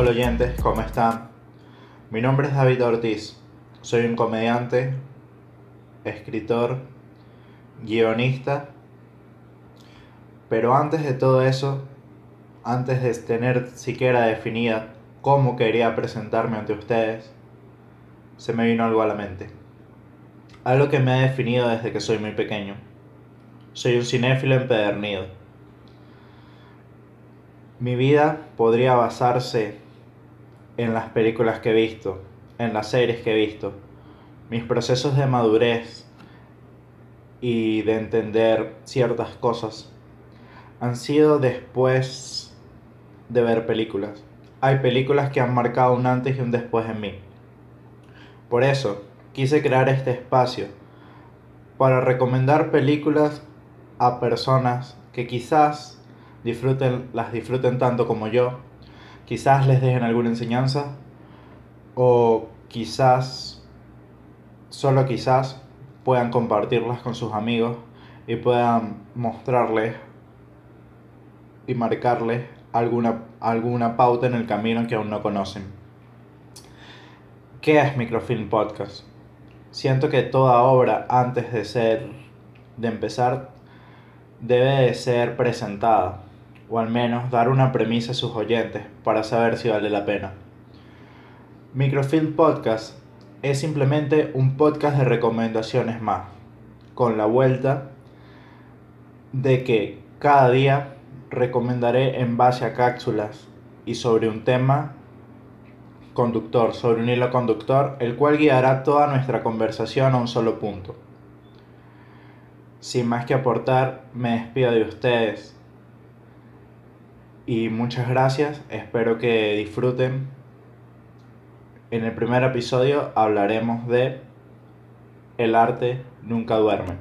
Hola oyentes, ¿cómo están? Mi nombre es David Ortiz, soy un comediante, escritor, guionista, pero antes de todo eso, antes de tener siquiera definida cómo quería presentarme ante ustedes, se me vino algo a la mente. Algo que me ha definido desde que soy muy pequeño. Soy un cinéfilo empedernido. Mi vida podría basarse en las películas que he visto, en las series que he visto. Mis procesos de madurez y de entender ciertas cosas han sido después de ver películas. Hay películas que han marcado un antes y un después en mí. Por eso, quise crear este espacio para recomendar películas a personas que quizás disfruten, las disfruten tanto como yo, quizás les dejen alguna enseñanza o quizás, solo quizás, puedan compartirlas con sus amigos y puedan mostrarles y marcarles alguna, alguna pauta en el camino que aún no conocen. ¿Qué es Microfilm Podcast? Siento que toda obra antes de ser, de empezar, debe de ser presentada, o al menos dar una premisa a sus oyentes para saber si vale la pena. Microfilm Podcast es simplemente un podcast de recomendaciones más, con la vuelta de que cada día recomendaré en base a cápsulas y sobre un tema conductor, sobre un hilo conductor, el cual guiará toda nuestra conversación a un solo punto. Sin más que aportar, me despido de ustedes. Y muchas gracias, espero que disfruten. En el primer episodio hablaremos de El arte nunca duerme.